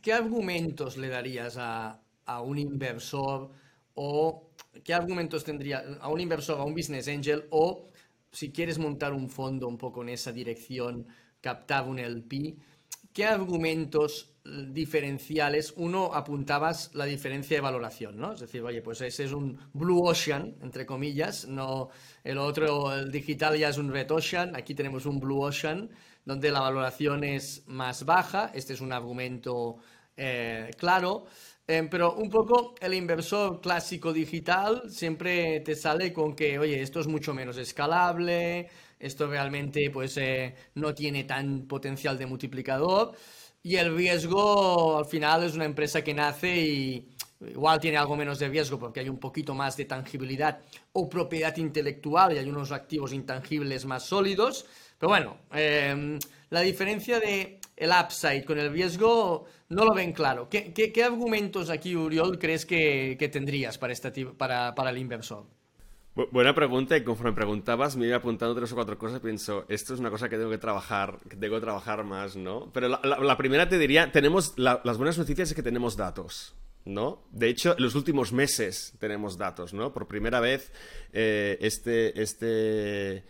[SPEAKER 2] ¿Qué argumentos le darías a, a un inversor o qué argumentos tendría a un inversor, a un business angel o si quieres montar un fondo un poco en esa dirección? Captar un LP, ¿qué argumentos eh, diferenciales? Uno apuntabas la diferencia de valoración, ¿no? Es decir, oye, pues ese es un blue ocean, entre comillas, no el otro, el digital ya es un red ocean, aquí tenemos un blue ocean, donde la valoración es más baja, este es un argumento eh, claro. Eh, pero un poco el inversor clásico digital siempre te sale con que, oye, esto es mucho menos escalable, esto realmente pues eh, no tiene tan potencial de multiplicador y el riesgo al final es una empresa que nace y igual tiene algo menos de riesgo porque hay un poquito más de tangibilidad o propiedad intelectual y hay unos activos intangibles más sólidos. Pero bueno, em, la diferencia de el upside con el riesgo no lo ven claro. ¿Qué, argumentos aquí, Uriol, crees que, tendrías para, este, para, para el inversor?
[SPEAKER 3] Buena pregunta y conforme preguntabas me iba apuntando tres o cuatro cosas pienso, esto es una cosa que tengo que trabajar, que tengo que trabajar más, ¿no? Pero la, primera te diría, tenemos, las buenas noticias es que tenemos datos. ¿no? De hecho, en los últimos meses tenemos datos, ¿no? Por primera vez, eh, este, este...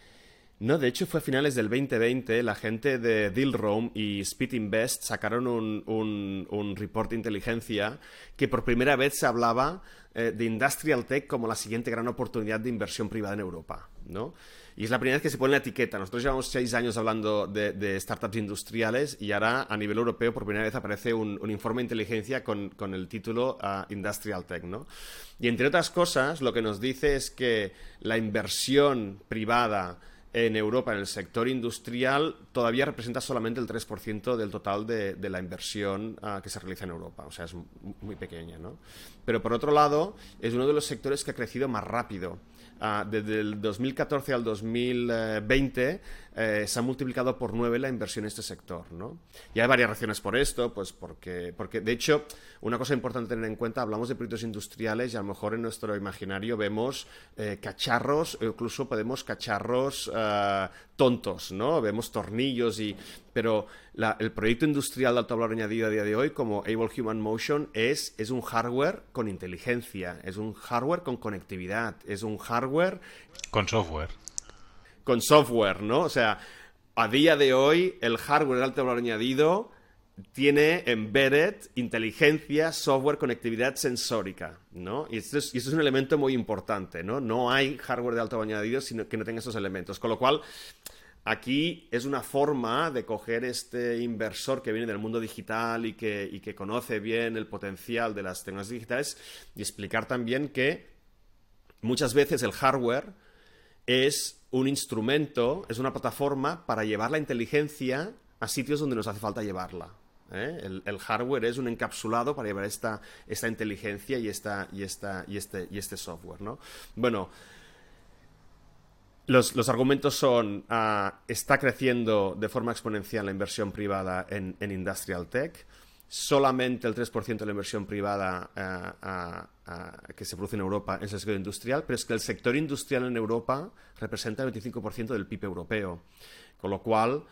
[SPEAKER 3] No, de hecho fue a finales del 2020, la gente de Dealroam y Speed Invest sacaron un, un, un report de inteligencia que por primera vez se hablaba eh, de Industrial Tech como la siguiente gran oportunidad de inversión privada en Europa, ¿no? Y es la primera vez que se pone la etiqueta. Nosotros llevamos seis años hablando de, startups industriales y ahora a nivel europeo por primera vez aparece un, informe de inteligencia con, el título ah, Industrial Tech, ¿no? Y entre otras cosas, lo que nos dice es que la inversión privada en Europa en el sector industrial todavía representa solamente el 3% del total de, la inversión ah, que se realiza en Europa. O sea, es muy pequeña, ¿no? Pero por otro lado, es uno de los sectores que ha crecido más rápido. Ah, desde el 2014 al 2020 eh, se ha multiplicado por nueve la inversión en este sector. ¿no? Y hay varias razones por esto, pues porque, porque de hecho, una cosa importante tener en cuenta, hablamos de proyectos industriales y a lo mejor en nuestro imaginario vemos eh, cacharros, incluso podemos cacharros eh, tontos, ¿no? Vemos tornillos y... Pero el proyecto industrial de alto valor añadido a día de hoy, como Able Human Motion, es, es un hardware con inteligencia, es un hardware con conectividad, es un hardware...
[SPEAKER 4] Con software
[SPEAKER 3] con software, ¿no? O sea, a día de hoy el hardware de alto valor añadido tiene embedded inteligencia, software, conectividad sensórica, ¿no? Y esto, es, un elemento muy importante, ¿no? No hay hardware de alto valor añadido sino que no tenga esos elementos. Con lo cual, aquí es una forma de coger este inversor que viene del mundo digital y que, y que conoce bien el potencial de las tecnologías digitales y explicar también que muchas veces el hardware es un instrumento, es una plataforma para llevar la inteligencia a sitios donde nos hace falta llevarla. ¿eh? El, hardware es un encapsulado para llevar esta, esta inteligencia y, esta, y, esta, y, este, y este software. ¿no? Bueno, los, argumentos son, uh, está creciendo de forma exponencial la inversión privada en Industrial Tech solamente el 3% de la inversión privada eh, que se produce en Europa es el sector industrial, pero es que el sector industrial en Europa representa el 25% del PIB europeo. Con lo cual,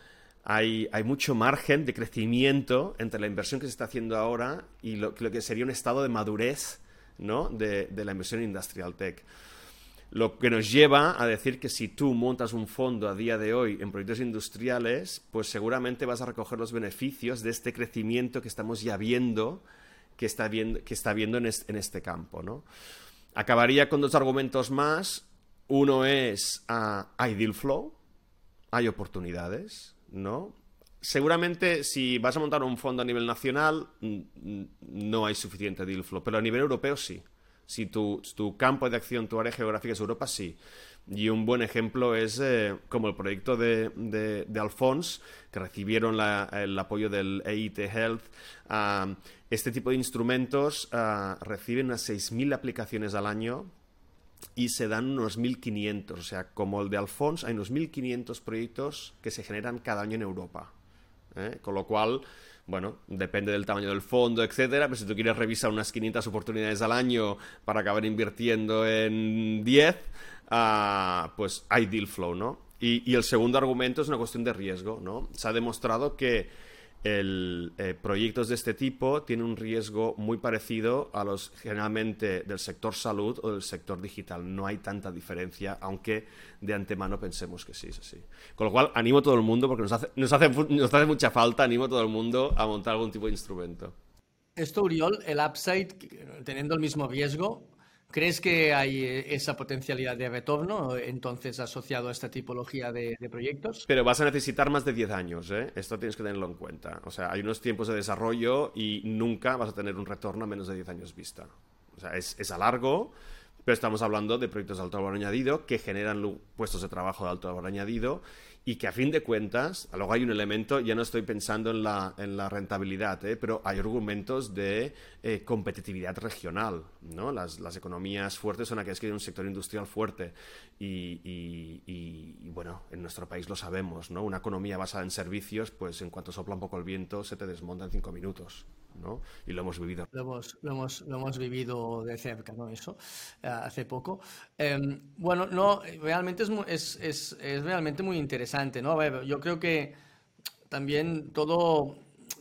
[SPEAKER 3] hay, mucho margen de crecimiento entre la inversión que se está haciendo ahora y lo, lo que sería un estado de madurez ¿no? de, de la inversión industrial tech. Lo que nos lleva a decir que si tú montas un fondo a día de hoy en proyectos industriales, pues seguramente vas a recoger los beneficios de este crecimiento que estamos ya viendo, que está viendo, que está viendo en, este, campo. ¿no? Acabaría con dos argumentos más. Uno es, uh, hay deal flow, hay oportunidades, ¿no? Seguramente si vas a montar un fondo a nivel nacional no hay suficiente deal flow, pero a nivel europeo sí. Si tu, campo de acción, tu área geográfica es Europa, sí. Y un buen ejemplo es eh, como el proyecto de, de, Alphonse, que recibieron el apoyo del EIT Health. Ah, este tipo de instrumentos ah, reciben unas 6.000 aplicaciones al año y se dan unos 1.500. O sea, como el de Alphonse, hay unos 1.500 proyectos que se generan cada año en Europa. ¿eh? Con lo cual bueno, depende del tamaño del fondo, etcétera, pero si tú quieres revisar unas 500 oportunidades al año para acabar invirtiendo en 10, ah, pues hay deal flow, ¿no? Y, y el segundo argumento es una cuestión de riesgo, ¿no? Se ha demostrado que el, eh, proyectos de este tipo tienen un riesgo muy parecido a los generalmente del sector salud o del sector digital. No hay tanta diferencia, aunque de antemano pensemos que sí, es así. Con lo cual, animo a todo el mundo, porque nos hace, nos hace, nos hace mucha falta, animo a todo el mundo a montar algún tipo de instrumento.
[SPEAKER 2] Esto, Uriol, el upside, teniendo el mismo riesgo, ¿Crees que hay eh, esa potencialidad de retorno entonces asociado a esta tipología de, proyectos?
[SPEAKER 3] Pero vas a necesitar más de 10 años, ¿eh? Esto tienes que tenerlo en cuenta. O sea, hay unos tiempos de desarrollo y nunca vas a tener un retorno a menos de 10 años vista. O sea, es, es a largo, pero estamos hablando de proyectos de alto valor añadido que generan puestos de trabajo de alto valor añadido y que a fin de cuentas, luego hay un elemento, ya no estoy pensando en la, en la rentabilidad, ¿eh? pero hay argumentos de eh, competitividad regional. ¿no? Las, economías fuertes son aquellas que tienen un sector industrial fuerte y, y, bueno, en nuestro país lo sabemos, ¿no? una economía basada en servicios, pues en cuanto sopla un poco el viento se te desmonta en cinco minutos. ¿No? Y lo hemos vivido.
[SPEAKER 2] Lo hemos, lo hemos, lo hemos vivido de cerca, ¿no? Eso, eh, hace poco. Em, bueno, no, realmente es, es, es, es realmente muy interesante ¿no? A ver, yo creo que también todo,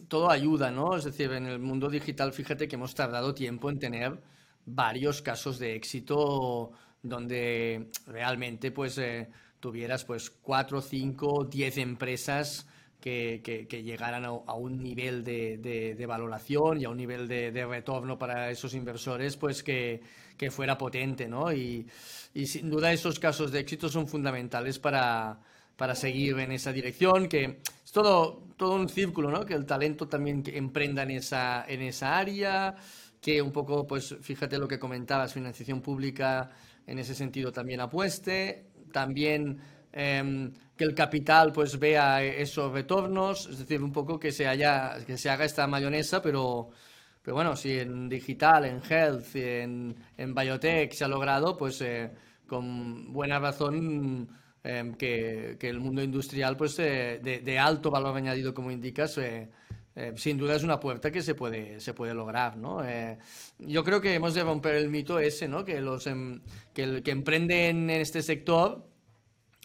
[SPEAKER 2] todo ayuda, ¿no? Es decir, en el mundo digital, fíjate que hemos tardado tiempo en tener varios casos de éxito donde realmente pues eh, tuvieras pues cuatro, cinco, diez empresas que, que, llegaran a, un nivel de, de, valoración y a un nivel de, de, retorno para esos inversores, pues que, que fuera potente, ¿no? Y, y, sin duda esos casos de éxito son fundamentales para, para seguir en esa dirección, que es todo, todo un círculo, ¿no? Que el talento también emprenda en esa, en esa área, que un poco, pues fíjate lo que comentabas, financiación pública en ese sentido también apueste, también em, que el capital pues vea esos retornos, es decir, un poco que se, haya, que se haga esta mayonesa, pero, pero bueno, si en digital, en health, en, en biotech se ha logrado, pues eh, con buena razón Em, que, el mundo industrial pues eh, de, alto valor añadido, como indicas, eh, eh, sin duda es una puerta que se puede, se puede lograr. ¿no? yo creo que hemos de romper el mito ese, ¿no? que, los, em, que el que emprenden en este sector,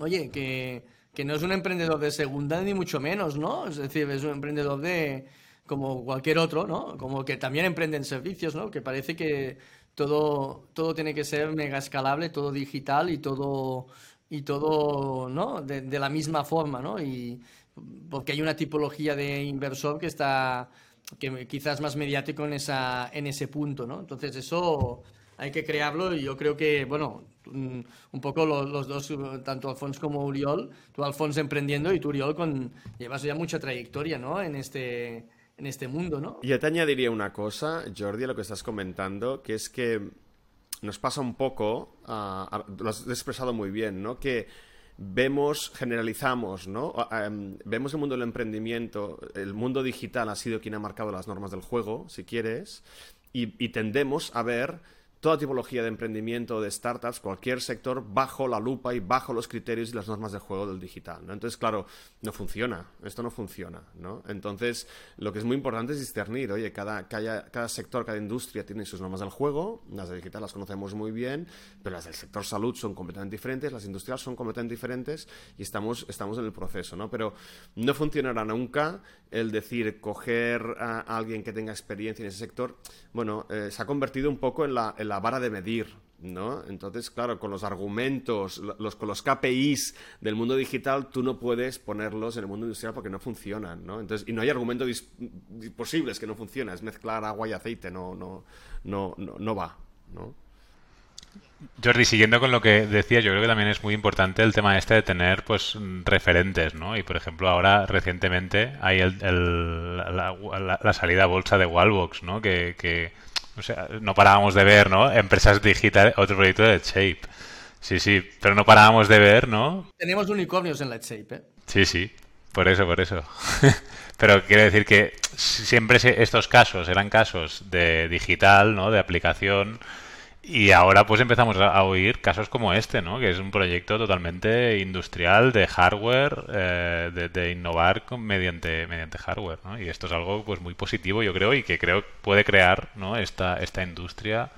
[SPEAKER 2] oye, que, que no es un emprendedor de segunda ni mucho menos, ¿no? Es decir, es un emprendedor de como cualquier otro, ¿no? Como que también emprenden servicios, ¿no? Que parece que todo, todo tiene que ser mega escalable, todo digital y todo y todo, ¿no? De, la misma forma, ¿no? Y porque hay una tipología de inversor que está que quizás más mediático en esa en ese punto, ¿no? Entonces eso hay que crearlo y yo creo que, bueno, un poco los, dos, tanto Alfonso como Uriol, tú Alfonso emprendiendo y tú Uriol con llevas ya mucha trayectoria, ¿no? En este en este mundo, ¿no?
[SPEAKER 3] Yo te añadiría una cosa, Jordi, a lo que estás comentando, que es que nos pasa un poco, uh, lo has expresado muy bien, ¿no? Que vemos, generalizamos, ¿no? Em, vemos el mundo del emprendimiento, el mundo digital ha sido quien ha marcado las normas del juego, si quieres, y tendemos a ver toda tipología de emprendimiento, de startups, cualquier sector, bajo la lupa y bajo los criterios y las normas de juego del digital. ¿no? Entonces, claro, no funciona, esto no funciona. ¿no? Entonces, lo que es muy importante es discernir, oye, cada, cada, cada sector, cada industria tiene sus normas del juego, las de digital las conocemos muy bien, pero las del sector salud son completamente diferentes, las industriales son completamente diferentes y estamos, estamos en el proceso. ¿no? Pero no funcionará nunca el decir, coger a alguien que tenga experiencia en ese sector, bueno, eh, se ha convertido un poco en la la vara de medir, ¿no? Entonces, claro, con los argumentos, los, con los KPIs del mundo digital, tú no puedes ponerlos en el mundo industrial porque no funcionan, ¿no? Entonces, y no hay argumentos posibles que no funcionan, es mezclar agua y aceite, no, no, no, no, va, ¿no?
[SPEAKER 4] Jordi, siguiendo con lo que decía, yo creo que también es muy importante el tema este de tener pues referentes, ¿no? Y por ejemplo, ahora recientemente hay el, la, salida a bolsa de Wallbox, ¿no? que o sea, no parábamos de ver, ¿no? Empresas digitales, otro proyecto de Shape. Sí, sí, pero no parábamos de ver, ¿no?
[SPEAKER 2] Tenemos unicornios en Let's Shape, ¿eh?
[SPEAKER 4] Sí, sí, por eso, por eso. pero quiero decir que siempre estos casos eran casos de digital, ¿no? De aplicación y ahora pues empezamos a oír casos como este, ¿no? Que es un proyecto totalmente industrial de hardware, eh, de, innovar mediante, mediante hardware, ¿no? Y esto es algo pues muy positivo, yo creo, y que creo puede crear, ¿no? Esta, esta industria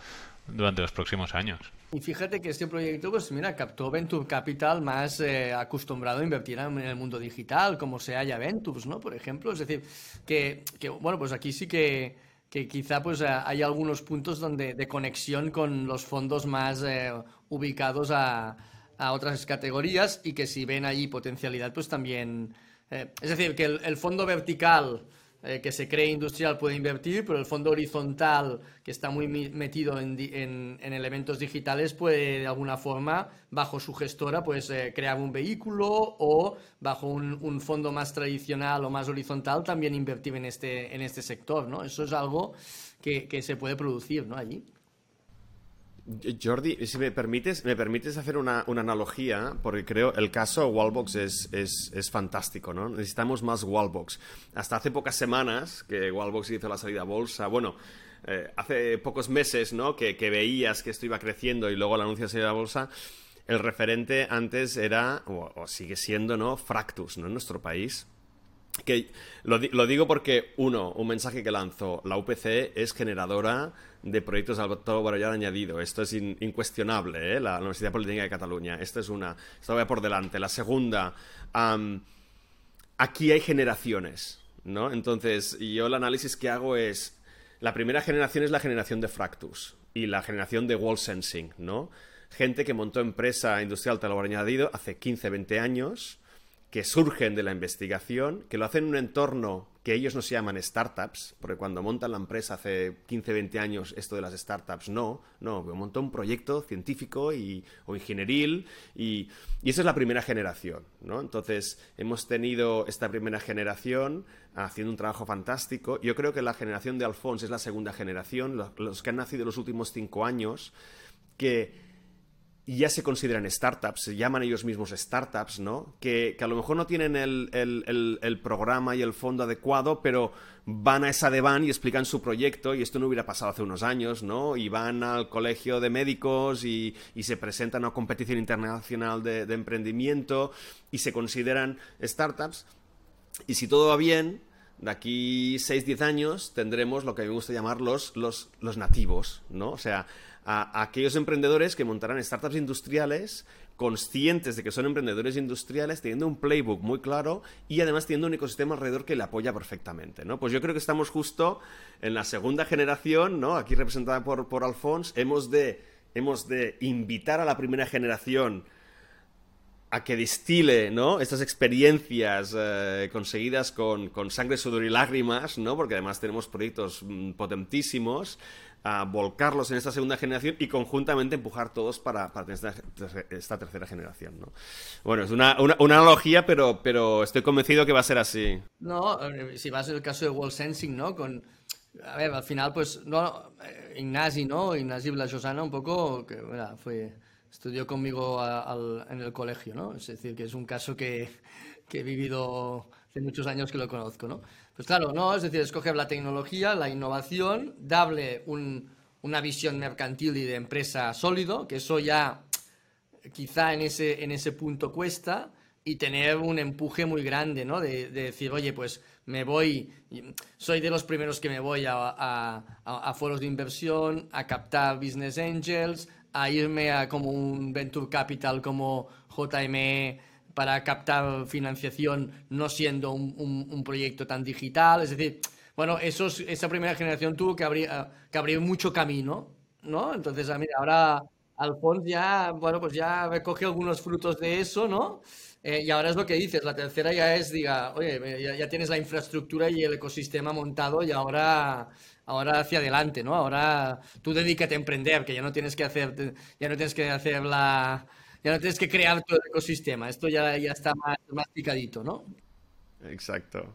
[SPEAKER 4] durante los próximos años.
[SPEAKER 2] Y fíjate que este proyecto, pues mira, captó Venture Capital más eh, acostumbrado a invertir en el mundo digital, como sea ya Ventures, ¿no? Por ejemplo, es decir, que, que bueno, pues aquí sí que que quizá pues eh, hay algunos puntos donde de conexión con los fondos más eh, ubicados a, a, otras categorías y que si ven allí potencialidad pues también eh, es decir que el, fondo vertical eh, que se cree industrial puede invertir, pero el fondo horizontal, que está muy metido en, en, elementos digitales, puede de alguna forma, bajo su gestora, pues eh, crear un vehículo o bajo un, fondo más tradicional o más horizontal también invertir en este, en este sector, ¿no? Eso es algo que, que se puede producir, ¿no? Allí.
[SPEAKER 3] Jordi, si me permites, me permites hacer una, analogía, porque creo el caso Wallbox es, es, fantástico, ¿no? Necesitamos más Wallbox. Hasta hace pocas semanas que Wallbox hizo la salida a bolsa, bueno, eh, hace pocos meses, ¿no? Que, veías que esto iba creciendo y luego el anuncio de salida a bolsa, el referente antes era, o, sigue siendo, ¿no? Fractus, ¿no? En nuestro país. Que lo, digo porque, uno, un mensaje que lanzó, la UPC es generadora de proyectos de alto valor añadido. Esto es incuestionable, ¿eh? la Universidad Politécnica de Cataluña. Esta es una. Esto va por delante. La segunda, aquí hay generaciones, ¿no? Entonces, yo el análisis que hago es. La primera generación es la generación de Fractus y la generación de Wall Sensing, ¿no? Gente que montó empresa industrial de alto valor añadido hace 15, 20 años que surgen de la investigación, que lo hacen en un entorno que ellos no se llaman startups, porque cuando montan la empresa hace 15, 20 años, esto de las startups no, no, montó un proyecto científico y, o ingenieril y, y esa es la primera generación, ¿no? Entonces, hemos tenido esta primera generación haciendo un trabajo fantástico. Yo creo que la generación de Alphonse es la segunda generación, los, que han nacido en los últimos cinco años, que ya se consideran startups, se llaman ellos mismos startups, ¿no? Que, a lo mejor no tienen el, programa y el fondo adecuado, pero van a esa de van y explican su proyecto, y esto no hubiera pasado hace unos años, ¿no? Y van al colegio de médicos y, se presentan a competición internacional de, emprendimiento y se consideran startups. Y si todo va bien, de aquí 6-10 años tendremos lo que a mí me gusta llamar los, los, los nativos, ¿no? O sea, aquellos emprendedores que montarán startups industriales conscientes de que son emprendedores industriales, teniendo un playbook muy claro y además teniendo un ecosistema alrededor que le apoya perfectamente, ¿no? Pues yo creo que estamos justo en la segunda generación, ¿no? Aquí representada por, por Alphonse, hemos de, hemos de invitar a la primera generación a que distile, ¿no? Estas experiencias eh, conseguidas con, con, sangre, sudor y lágrimas, ¿no? Porque además tenemos proyectos mm, potentísimos a volcarlos en esta segunda generación y conjuntamente empujar todos para, para tener esta, tercera generación. ¿no? Bueno, es una, una, analogía, pero, pero estoy convencido que va a ser así.
[SPEAKER 2] No, eh, si vas el caso de Wall Sensing, ¿no? Con, a ver, al final, pues, no, eh, Ignasi, ¿no? Ignasi Blasosana, un poco, que bueno, fue, estudió conmigo en el colegio, ¿no? Es decir, que es un caso que, que he vivido hace muchos años que lo conozco, ¿no? Pues claro, no, es decir, escoger la tecnología, la innovación, darle una visión mercantil y de empresa sólido, que eso ya quizá en ese, en ese punto cuesta, y tener un empuje muy grande, ¿no? De, decir, oye, pues me voy, soy de los primeros que me voy a, a, a, foros de inversión, a captar business angels, a irme a como un venture capital como JME para captar financiación no siendo un, proyecto tan digital. Es decir, bueno, eso esa primera generación tuvo que abrir, que abrir mucho camino, ¿no? Entonces, ah, mira, ahora Alfonso ya, bueno, pues ya recoge algunos frutos de eso, ¿no? Eh, y ahora es lo que dices, la tercera ya es, diga, oye, ya, tienes la infraestructura y el ecosistema montado y ahora, ahora hacia adelante, ¿no? Ahora tú dedícate a emprender, que ya no tienes que hacer, ya no tienes que hacer la, ya no tienes que crear todo el ecosistema. Esto ya, ya está más, más picadito, ¿no?
[SPEAKER 3] Exacto.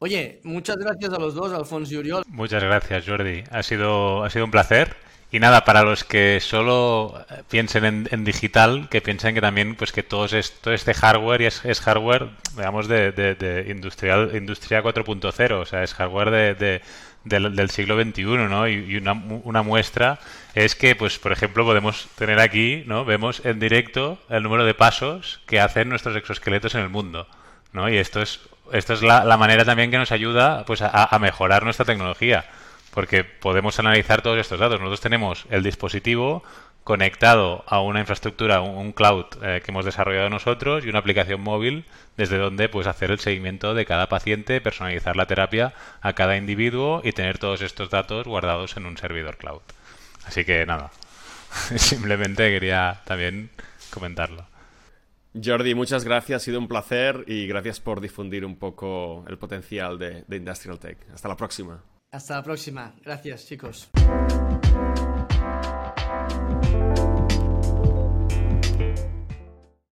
[SPEAKER 2] Oye, muchas gracias a los dos, Alfonso y Uriol.
[SPEAKER 4] Muchas gracias, Jordi. Ha sido, ha sido un placer. Y nada, para los que solo piensen en, digital, que piensen que también pues que todo, esto, este hardware es, es hardware, digamos, de, de, de industrial, industria 4.0, o sea, es hardware de, del, siglo XXI, ¿no? Y, una, una, muestra es que, pues, por ejemplo, podemos tener aquí, ¿no? Vemos en directo el número de pasos que hacen nuestros exoesqueletos en el mundo, ¿no? Y esto es, esto es la, la manera también que nos ayuda, pues, a, a mejorar nuestra tecnología, porque podemos analizar todos estos datos. Nosotros tenemos el dispositivo conectado a una infraestructura, un, cloud eh, que hemos desarrollado nosotros y una aplicación móvil desde donde pues hacer el seguimiento de cada paciente, personalizar la terapia a cada individuo y tener todos estos datos guardados en un servidor cloud. Así que nada, simplemente quería también comentarlo.
[SPEAKER 3] Jordi, muchas gracias, ha sido un placer y gracias por difundir un poco el potencial de, de Industrial Tech. Hasta la próxima.
[SPEAKER 2] Hasta la próxima. Gracias, chicos.